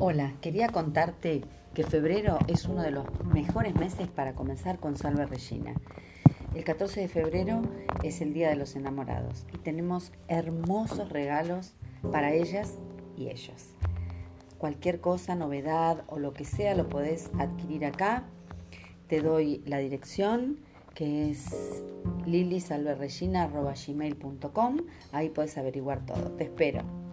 Hola, quería contarte que febrero es uno de los mejores meses para comenzar con Salve Regina. El 14 de febrero es el Día de los Enamorados y tenemos hermosos regalos para ellas y ellos. Cualquier cosa, novedad o lo que sea lo podés adquirir acá. Te doy la dirección que es lilisalverregina.gmail.com. Ahí puedes averiguar todo. Te espero.